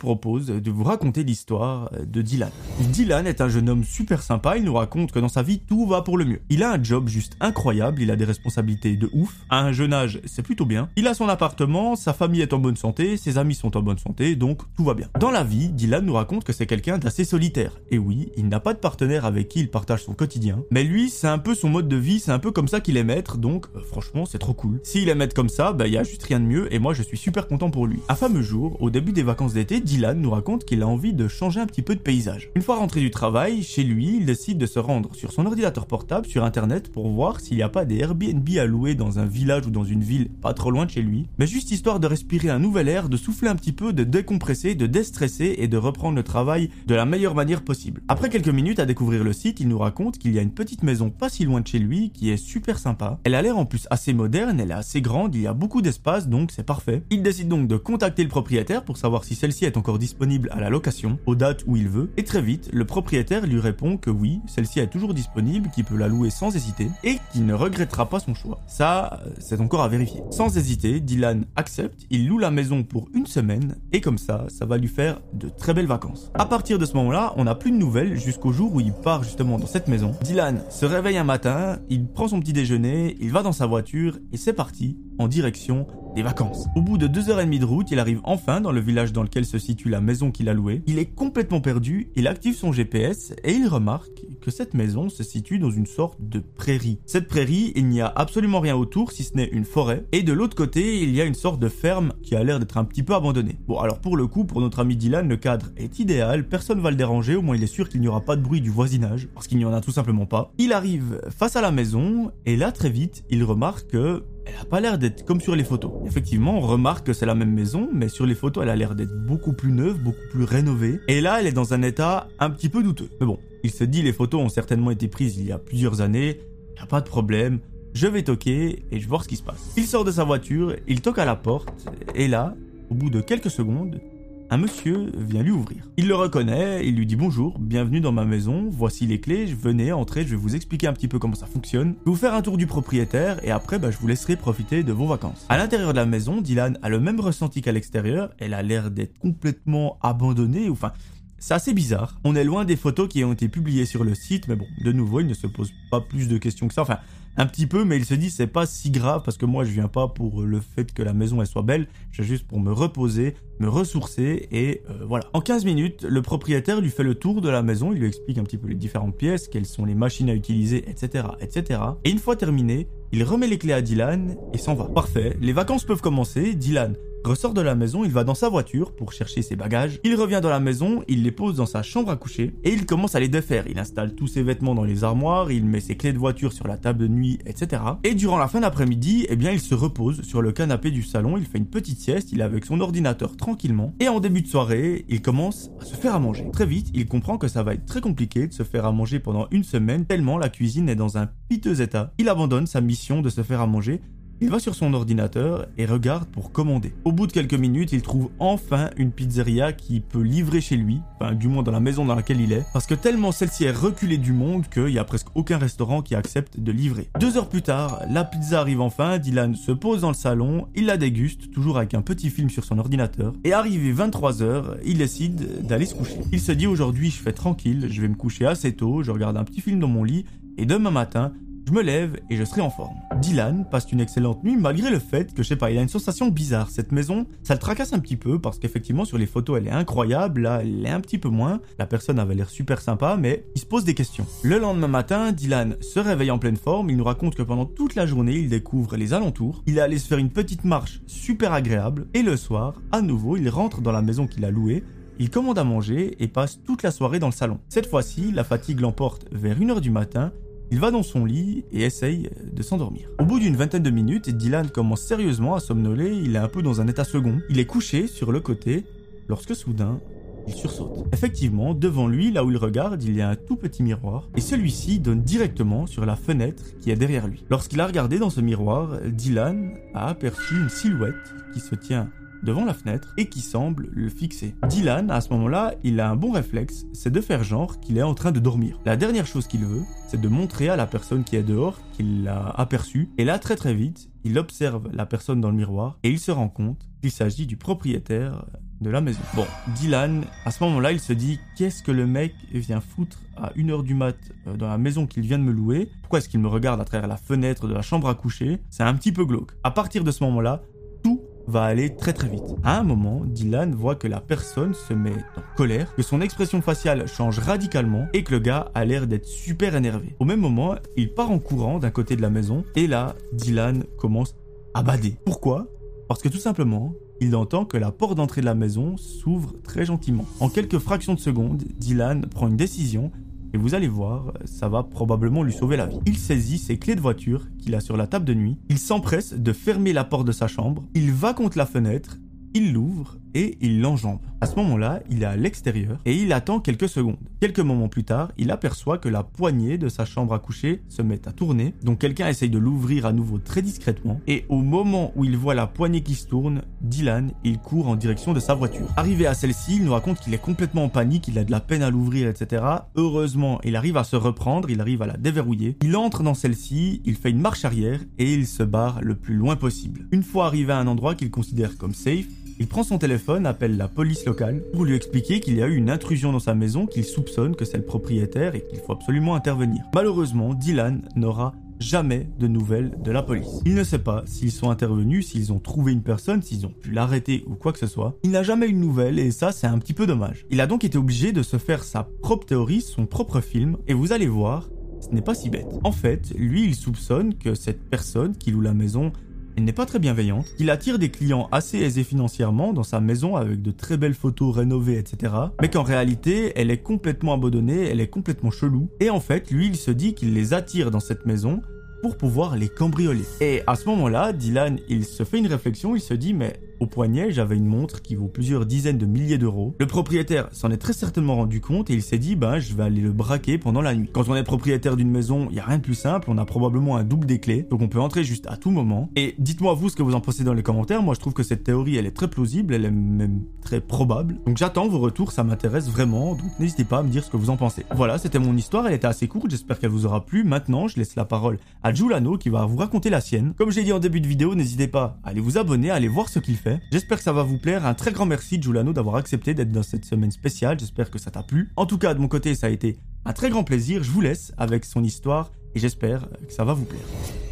propose de vous raconter l'histoire de Dylan. Dylan est un jeune homme super sympa, il nous raconte que dans sa vie tout va pour le mieux. Il a un job juste incroyable, il a des responsabilités de ouf, à un jeune âge c'est plutôt bien, il a son appartement, sa famille est en bonne santé, ses amis sont en bonne santé, donc tout va bien. Dans la vie, Dylan nous raconte que c'est quelqu'un d'assez solitaire, et oui, il n'a pas de partenaire avec qui il partage son quotidien, mais lui c'est un peu son mode de vie, c'est un peu comme ça qu'il aime être, donc euh, franchement c'est trop cool. S'il aime être comme ça, bah y a juste rien de mieux, et moi je suis super content pour lui. Un fameux jour, au début des vacances d'été, Dylan nous raconte qu'il a envie de changer un petit peu de paysage. Une fois rentré du travail, chez lui, il décide de se rendre sur son ordinateur portable sur internet pour voir s'il n'y a pas des Airbnb à louer dans un village ou dans une ville pas trop loin de chez lui, mais juste histoire de respirer un nouvel air, de souffler un petit peu, de décompresser, de déstresser et de reprendre le travail de la meilleure manière possible. Après quelques minutes à découvrir le site, il nous raconte qu'il y a une petite maison pas si loin de chez lui qui est super sympa. Elle a l'air en plus assez moderne, elle est assez grande, il y a beaucoup d'espace donc c'est parfait. Il décide donc de contacter le propriétaire pour savoir si celle-ci est disponible à la location, aux dates où il veut, et très vite, le propriétaire lui répond que oui, celle-ci est toujours disponible, qu'il peut la louer sans hésiter, et qu'il ne regrettera pas son choix. Ça, euh, c'est encore à vérifier. Sans hésiter, Dylan accepte, il loue la maison pour une semaine, et comme ça, ça va lui faire de très belles vacances. À partir de ce moment-là, on n'a plus de nouvelles jusqu'au jour où il part justement dans cette maison. Dylan se réveille un matin, il prend son petit déjeuner, il va dans sa voiture, et c'est parti, en direction des vacances. Au bout de deux heures et demie de route, il arrive enfin dans le village dans lequel se situe la maison qu'il a louée. Il est complètement perdu, il active son GPS et il remarque que cette maison se situe dans une sorte de prairie. Cette prairie, il n'y a absolument rien autour si ce n'est une forêt. Et de l'autre côté, il y a une sorte de ferme qui a l'air d'être un petit peu abandonnée. Bon, alors pour le coup, pour notre ami Dylan, le cadre est idéal, personne va le déranger, au moins il est sûr qu'il n'y aura pas de bruit du voisinage, parce qu'il n'y en a tout simplement pas. Il arrive face à la maison, et là très vite, il remarque que elle a pas l'air d'être comme sur les photos. Effectivement, on remarque que c'est la même maison, mais sur les photos, elle a l'air d'être beaucoup plus neuve, beaucoup plus rénovée. Et là, elle est dans un état un petit peu douteux. Mais bon, il se dit les photos ont certainement été prises il y a plusieurs années, y a pas de problème. Je vais toquer et je vais voir ce qui se passe. Il sort de sa voiture, il toque à la porte, et là, au bout de quelques secondes, un monsieur vient lui ouvrir. Il le reconnaît, il lui dit bonjour, bienvenue dans ma maison, voici les clés, venez entrer, je vais vous expliquer un petit peu comment ça fonctionne, je vais vous faire un tour du propriétaire et après bah, je vous laisserai profiter de vos vacances. À l'intérieur de la maison, Dylan a le même ressenti qu'à l'extérieur, elle a l'air d'être complètement abandonnée, enfin c'est assez bizarre. On est loin des photos qui ont été publiées sur le site, mais bon, de nouveau, il ne se pose pas plus de questions que ça. Enfin, un petit peu, mais il se dit c'est pas si grave parce que moi je viens pas pour le fait que la maison elle soit belle, je viens juste pour me reposer, me ressourcer et euh, voilà. En 15 minutes, le propriétaire lui fait le tour de la maison, il lui explique un petit peu les différentes pièces, quelles sont les machines à utiliser, etc., etc. Et une fois terminé, il remet les clés à Dylan et s'en va. Parfait, les vacances peuvent commencer. Dylan ressort de la maison, il va dans sa voiture pour chercher ses bagages. Il revient dans la maison, il les pose dans sa chambre à coucher et il commence à les défaire. Il installe tous ses vêtements dans les armoires, il met ses clés de voiture sur la table de nuit, etc. Et durant la fin d'après-midi, eh bien, il se repose sur le canapé du salon, il fait une petite sieste, il est avec son ordinateur tranquillement. Et en début de soirée, il commence à se faire à manger. Très vite, il comprend que ça va être très compliqué de se faire à manger pendant une semaine tellement la cuisine est dans un piteux état. Il abandonne sa mission de se faire à manger il va sur son ordinateur et regarde pour commander. Au bout de quelques minutes, il trouve enfin une pizzeria qui peut livrer chez lui, enfin du moins dans la maison dans laquelle il est, parce que tellement celle-ci est reculée du monde qu'il n'y a presque aucun restaurant qui accepte de livrer. Deux heures plus tard, la pizza arrive enfin, Dylan se pose dans le salon, il la déguste, toujours avec un petit film sur son ordinateur, et arrivé 23h, il décide d'aller se coucher. Il se dit aujourd'hui je fais tranquille, je vais me coucher assez tôt, je regarde un petit film dans mon lit, et demain matin, je me lève et je serai en forme. Dylan passe une excellente nuit malgré le fait que je sais pas, il a une sensation bizarre. Cette maison, ça le tracasse un petit peu parce qu'effectivement sur les photos elle est incroyable, là elle est un petit peu moins. La personne avait l'air super sympa mais il se pose des questions. Le lendemain matin, Dylan se réveille en pleine forme, il nous raconte que pendant toute la journée il découvre les alentours, il est allé se faire une petite marche super agréable et le soir, à nouveau, il rentre dans la maison qu'il a louée il commande à manger et passe toute la soirée dans le salon. Cette fois-ci, la fatigue l'emporte vers 1h du matin il va dans son lit et essaye de s'endormir. Au bout d'une vingtaine de minutes, Dylan commence sérieusement à somnoler, il est un peu dans un état second. Il est couché sur le côté lorsque soudain, il sursaute. Effectivement, devant lui, là où il regarde, il y a un tout petit miroir, et celui-ci donne directement sur la fenêtre qui est derrière lui. Lorsqu'il a regardé dans ce miroir, Dylan a aperçu une silhouette qui se tient devant la fenêtre et qui semble le fixer. Dylan, à ce moment-là, il a un bon réflexe, c'est de faire genre qu'il est en train de dormir. La dernière chose qu'il veut, c'est de montrer à la personne qui est dehors qu'il l'a aperçu. Et là, très très vite, il observe la personne dans le miroir et il se rend compte qu'il s'agit du propriétaire de la maison. Bon, Dylan, à ce moment-là, il se dit qu'est-ce que le mec vient foutre à 1h du mat euh, dans la maison qu'il vient de me louer? Pourquoi est-ce qu'il me regarde à travers la fenêtre de la chambre à coucher? C'est un petit peu glauque. À partir de ce moment-là, va aller très très vite. À un moment, Dylan voit que la personne se met en colère, que son expression faciale change radicalement et que le gars a l'air d'être super énervé. Au même moment, il part en courant d'un côté de la maison et là, Dylan commence à bader. Pourquoi? Parce que tout simplement, il entend que la porte d'entrée de la maison s'ouvre très gentiment. En quelques fractions de secondes, Dylan prend une décision et vous allez voir, ça va probablement lui sauver la vie. Il saisit ses clés de voiture qu'il a sur la table de nuit, il s'empresse de fermer la porte de sa chambre, il va contre la fenêtre, il l'ouvre et il l'enjambe. À ce moment-là, il est à l'extérieur et il attend quelques secondes. Quelques moments plus tard, il aperçoit que la poignée de sa chambre à coucher se met à tourner, donc quelqu'un essaye de l'ouvrir à nouveau très discrètement, et au moment où il voit la poignée qui se tourne, Dylan, il court en direction de sa voiture. Arrivé à celle-ci, il nous raconte qu'il est complètement en panique, il a de la peine à l'ouvrir, etc. Heureusement, il arrive à se reprendre, il arrive à la déverrouiller. Il entre dans celle-ci, il fait une marche arrière et il se barre le plus loin possible. Une fois arrivé à un endroit qu'il considère comme safe, il prend son téléphone, appelle la police locale pour lui expliquer qu'il y a eu une intrusion dans sa maison, qu'il soupçonne que c'est le propriétaire et qu'il faut absolument intervenir. Malheureusement, Dylan n'aura jamais de nouvelles de la police. Il ne sait pas s'ils sont intervenus, s'ils ont trouvé une personne, s'ils ont pu l'arrêter ou quoi que ce soit. Il n'a jamais eu de nouvelles et ça c'est un petit peu dommage. Il a donc été obligé de se faire sa propre théorie, son propre film et vous allez voir, ce n'est pas si bête. En fait, lui il soupçonne que cette personne qui loue la maison elle n'est pas très bienveillante, qu'il attire des clients assez aisés financièrement dans sa maison avec de très belles photos rénovées, etc. Mais qu'en réalité, elle est complètement abandonnée, elle est complètement chelou. Et en fait, lui, il se dit qu'il les attire dans cette maison pour pouvoir les cambrioler. Et à ce moment-là, Dylan, il se fait une réflexion, il se dit mais au poignet, j'avais une montre qui vaut plusieurs dizaines de milliers d'euros. Le propriétaire s'en est très certainement rendu compte et il s'est dit, ben, je vais aller le braquer pendant la nuit. Quand on est propriétaire d'une maison, il y a rien de plus simple, on a probablement un double des clés, donc on peut entrer juste à tout moment. Et dites-moi vous ce que vous en pensez dans les commentaires. Moi, je trouve que cette théorie, elle est très plausible, elle est même très probable. Donc j'attends vos retours, ça m'intéresse vraiment, donc n'hésitez pas à me dire ce que vous en pensez. Voilà, c'était mon histoire, elle était assez courte, j'espère qu'elle vous aura plu. Maintenant, je laisse la parole à Giuliano qui va vous raconter la sienne. Comme j'ai dit en début de vidéo, n'hésitez pas à aller vous abonner, à aller voir ce qu'il fait. J'espère que ça va vous plaire. Un très grand merci, Giuliano, d'avoir accepté d'être dans cette semaine spéciale. J'espère que ça t'a plu. En tout cas, de mon côté, ça a été un très grand plaisir. Je vous laisse avec son histoire et j'espère que ça va vous plaire.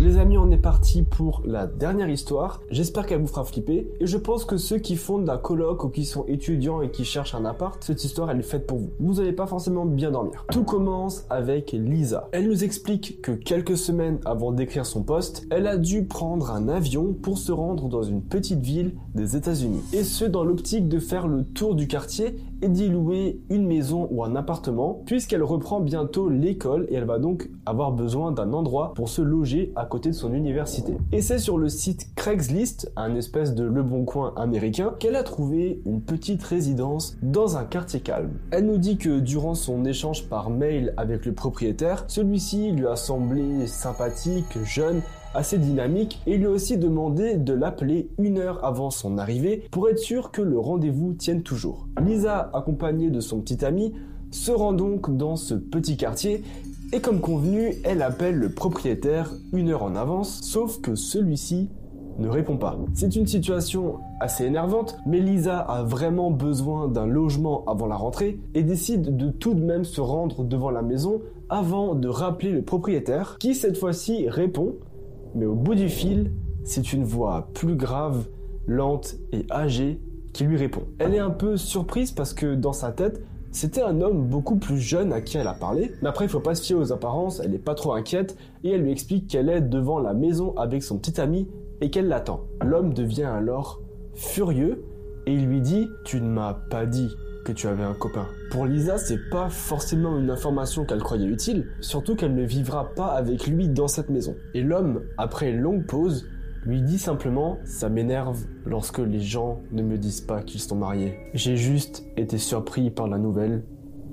Les amis, on est parti pour la dernière histoire. J'espère qu'elle vous fera flipper. Et je pense que ceux qui font la coloc ou qui sont étudiants et qui cherchent un appart, cette histoire, elle est faite pour vous. Vous n'allez pas forcément bien dormir. Tout commence avec Lisa. Elle nous explique que quelques semaines avant d'écrire son poste, elle a dû prendre un avion pour se rendre dans une petite ville des États-Unis. Et ce, dans l'optique de faire le tour du quartier et d'y louer une maison ou un appartement, puisqu'elle reprend bientôt l'école et elle va donc avoir besoin d'un endroit pour se loger à côté de son université. Et c'est sur le site Craigslist, un espèce de Le Bon Coin américain, qu'elle a trouvé une petite résidence dans un quartier calme. Elle nous dit que durant son échange par mail avec le propriétaire, celui-ci lui a semblé sympathique, jeune assez dynamique et lui a aussi demandé de l'appeler une heure avant son arrivée pour être sûr que le rendez-vous tienne toujours. Lisa, accompagnée de son petit ami, se rend donc dans ce petit quartier et comme convenu, elle appelle le propriétaire une heure en avance, sauf que celui-ci ne répond pas. C'est une situation assez énervante, mais Lisa a vraiment besoin d'un logement avant la rentrée et décide de tout de même se rendre devant la maison avant de rappeler le propriétaire qui cette fois-ci répond mais au bout du fil, c'est une voix plus grave, lente et âgée qui lui répond. Elle est un peu surprise parce que dans sa tête, c'était un homme beaucoup plus jeune à qui elle a parlé, mais après il faut pas se fier aux apparences, elle n'est pas trop inquiète et elle lui explique qu'elle est devant la maison avec son petit ami et qu'elle l'attend. L'homme devient alors furieux et il lui dit "Tu ne m'as pas dit que tu avais un copain. Pour Lisa, c'est pas forcément une information qu'elle croyait utile, surtout qu'elle ne vivra pas avec lui dans cette maison. Et l'homme, après une longue pause, lui dit simplement Ça m'énerve lorsque les gens ne me disent pas qu'ils sont mariés. J'ai juste été surpris par la nouvelle.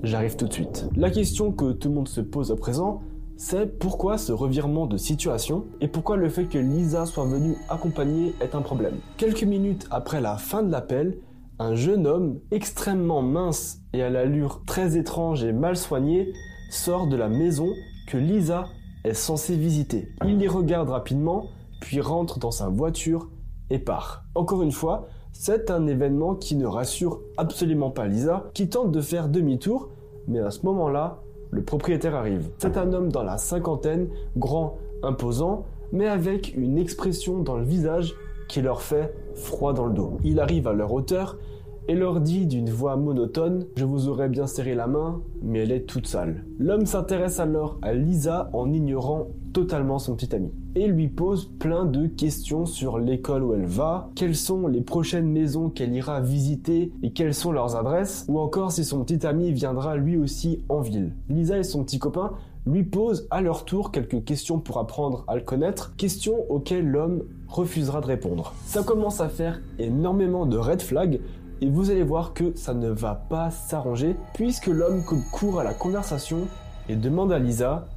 J'arrive tout de suite. La question que tout le monde se pose à présent, c'est pourquoi ce revirement de situation et pourquoi le fait que Lisa soit venue accompagner est un problème. Quelques minutes après la fin de l'appel, un jeune homme extrêmement mince et à l'allure très étrange et mal soignée sort de la maison que Lisa est censée visiter. Il les regarde rapidement, puis rentre dans sa voiture et part. Encore une fois, c'est un événement qui ne rassure absolument pas Lisa, qui tente de faire demi-tour, mais à ce moment-là, le propriétaire arrive. C'est un homme dans la cinquantaine, grand, imposant, mais avec une expression dans le visage qui leur fait froid dans le dos. Il arrive à leur hauteur et leur dit d'une voix monotone Je vous aurais bien serré la main, mais elle est toute sale. L'homme s'intéresse alors à Lisa en ignorant totalement son petit ami et lui pose plein de questions sur l'école où elle va, quelles sont les prochaines maisons qu'elle ira visiter et quelles sont leurs adresses, ou encore si son petit ami viendra lui aussi en ville. Lisa et son petit copain lui posent à leur tour quelques questions pour apprendre à le connaître, questions auxquelles l'homme refusera de répondre. Ça commence à faire énormément de red flags et vous allez voir que ça ne va pas s'arranger puisque l'homme court à la conversation et demande à Lisa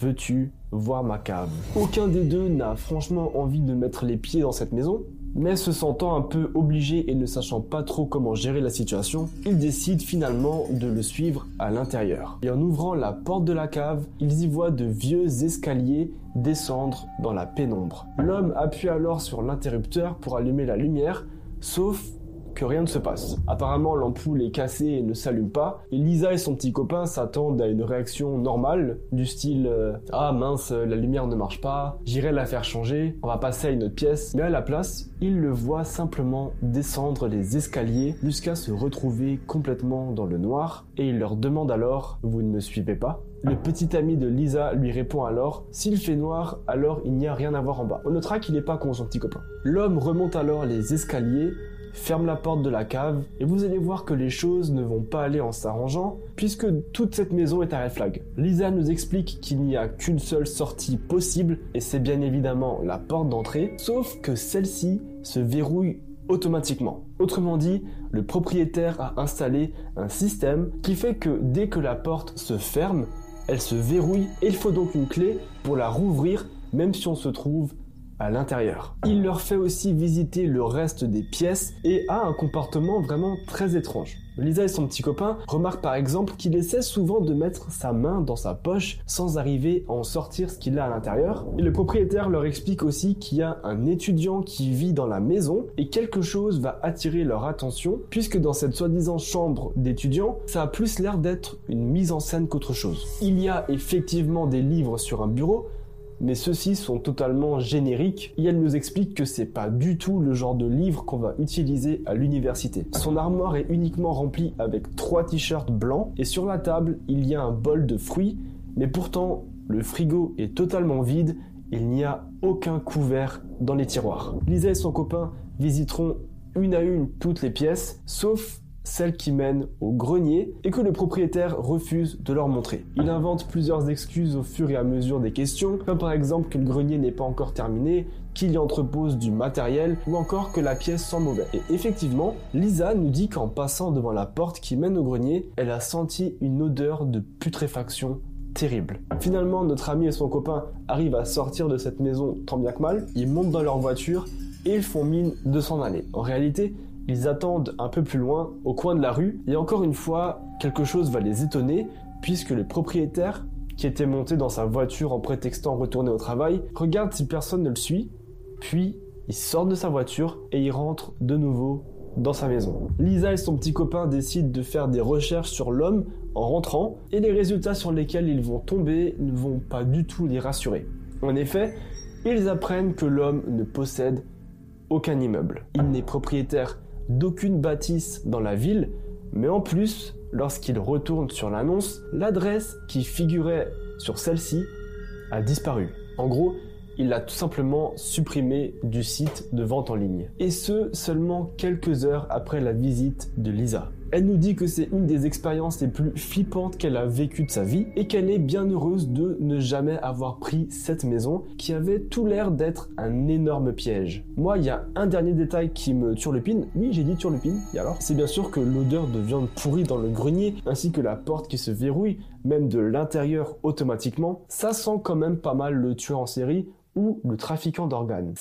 Veux-tu voir ma cave? Aucun des deux n'a franchement envie de mettre les pieds dans cette maison, mais se sentant un peu obligé et ne sachant pas trop comment gérer la situation, ils décident finalement de le suivre à l'intérieur. Et en ouvrant la porte de la cave, ils y voient de vieux escaliers descendre dans la pénombre. L'homme appuie alors sur l'interrupteur pour allumer la lumière, sauf rien ne se passe. Apparemment, l'ampoule est cassée et ne s'allume pas. Et Lisa et son petit copain s'attendent à une réaction normale, du style euh, Ah mince, la lumière ne marche pas, j'irai la faire changer, on va passer à une autre pièce. Mais à la place, ils le voient simplement descendre les escaliers jusqu'à se retrouver complètement dans le noir. Et il leur demande alors Vous ne me suivez pas? Le petit ami de Lisa lui répond alors S'il fait noir, alors il n'y a rien à voir en bas. On notera qu'il n'est pas con son petit copain. L'homme remonte alors les escaliers ferme la porte de la cave et vous allez voir que les choses ne vont pas aller en s'arrangeant puisque toute cette maison est à red flag. Lisa nous explique qu'il n'y a qu'une seule sortie possible et c'est bien évidemment la porte d'entrée, sauf que celle-ci se verrouille automatiquement. Autrement dit, le propriétaire a installé un système qui fait que dès que la porte se ferme, elle se verrouille et il faut donc une clé pour la rouvrir même si on se trouve à l'intérieur. Il leur fait aussi visiter le reste des pièces et a un comportement vraiment très étrange. Lisa et son petit copain remarquent par exemple qu'il essaie souvent de mettre sa main dans sa poche sans arriver à en sortir ce qu'il a à l'intérieur. Et le propriétaire leur explique aussi qu'il y a un étudiant qui vit dans la maison et quelque chose va attirer leur attention puisque dans cette soi-disant chambre d'étudiant, ça a plus l'air d'être une mise en scène qu'autre chose. Il y a effectivement des livres sur un bureau, mais ceux-ci sont totalement génériques et elle nous explique que c'est pas du tout le genre de livre qu'on va utiliser à l'université. Son armoire est uniquement remplie avec trois t-shirts blancs et sur la table il y a un bol de fruits, mais pourtant le frigo est totalement vide, il n'y a aucun couvert dans les tiroirs. Lisa et son copain visiteront une à une toutes les pièces, sauf celle qui mène au grenier et que le propriétaire refuse de leur montrer. Il invente plusieurs excuses au fur et à mesure des questions, comme par exemple que le grenier n'est pas encore terminé, qu'il y entrepose du matériel ou encore que la pièce sent mauvais. Et effectivement, Lisa nous dit qu'en passant devant la porte qui mène au grenier, elle a senti une odeur de putréfaction terrible. Finalement, notre ami et son copain arrivent à sortir de cette maison tant bien que mal, ils montent dans leur voiture et ils font mine de s'en aller. En réalité, ils attendent un peu plus loin, au coin de la rue, et encore une fois, quelque chose va les étonner, puisque le propriétaire, qui était monté dans sa voiture en prétextant retourner au travail, regarde si personne ne le suit, puis il sort de sa voiture et il rentre de nouveau dans sa maison. Lisa et son petit copain décident de faire des recherches sur l'homme en rentrant, et les résultats sur lesquels ils vont tomber ne vont pas du tout les rassurer. En effet, ils apprennent que l'homme ne possède aucun immeuble. Il n'est propriétaire d'aucune bâtisse dans la ville, mais en plus, lorsqu'il retourne sur l'annonce, l'adresse qui figurait sur celle-ci a disparu. En gros, il l'a tout simplement supprimé du site de vente en ligne. Et ce, seulement quelques heures après la visite de Lisa. Elle nous dit que c'est une des expériences les plus flippantes qu'elle a vécues de sa vie et qu'elle est bien heureuse de ne jamais avoir pris cette maison qui avait tout l'air d'être un énorme piège. Moi, il y a un dernier détail qui me turlupine. Oui, j'ai dit turlupine, et alors? C'est bien sûr que l'odeur de viande pourrie dans le grenier ainsi que la porte qui se verrouille, même de l'intérieur automatiquement, ça sent quand même pas mal le tueur en série ou le trafiquant d'organes.